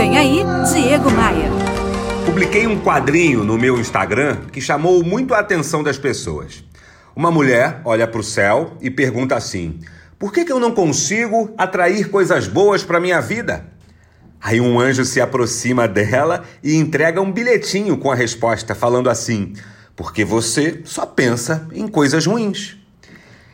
Vem aí, Diego Maia. Publiquei um quadrinho no meu Instagram que chamou muito a atenção das pessoas. Uma mulher olha para o céu e pergunta assim: Por que, que eu não consigo atrair coisas boas para minha vida? Aí um anjo se aproxima dela e entrega um bilhetinho com a resposta, falando assim: Porque você só pensa em coisas ruins.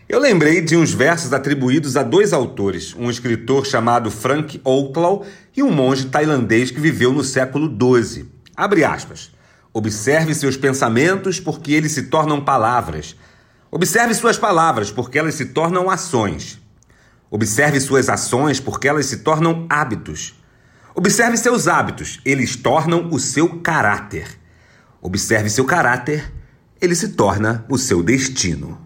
Eu lembrei de uns versos atribuídos a dois autores, um escritor chamado Frank Outlaw e um monge tailandês que viveu no século XII. Abre aspas. Observe seus pensamentos porque eles se tornam palavras. Observe suas palavras porque elas se tornam ações. Observe suas ações porque elas se tornam hábitos. Observe seus hábitos, eles tornam o seu caráter. Observe seu caráter, ele se torna o seu destino.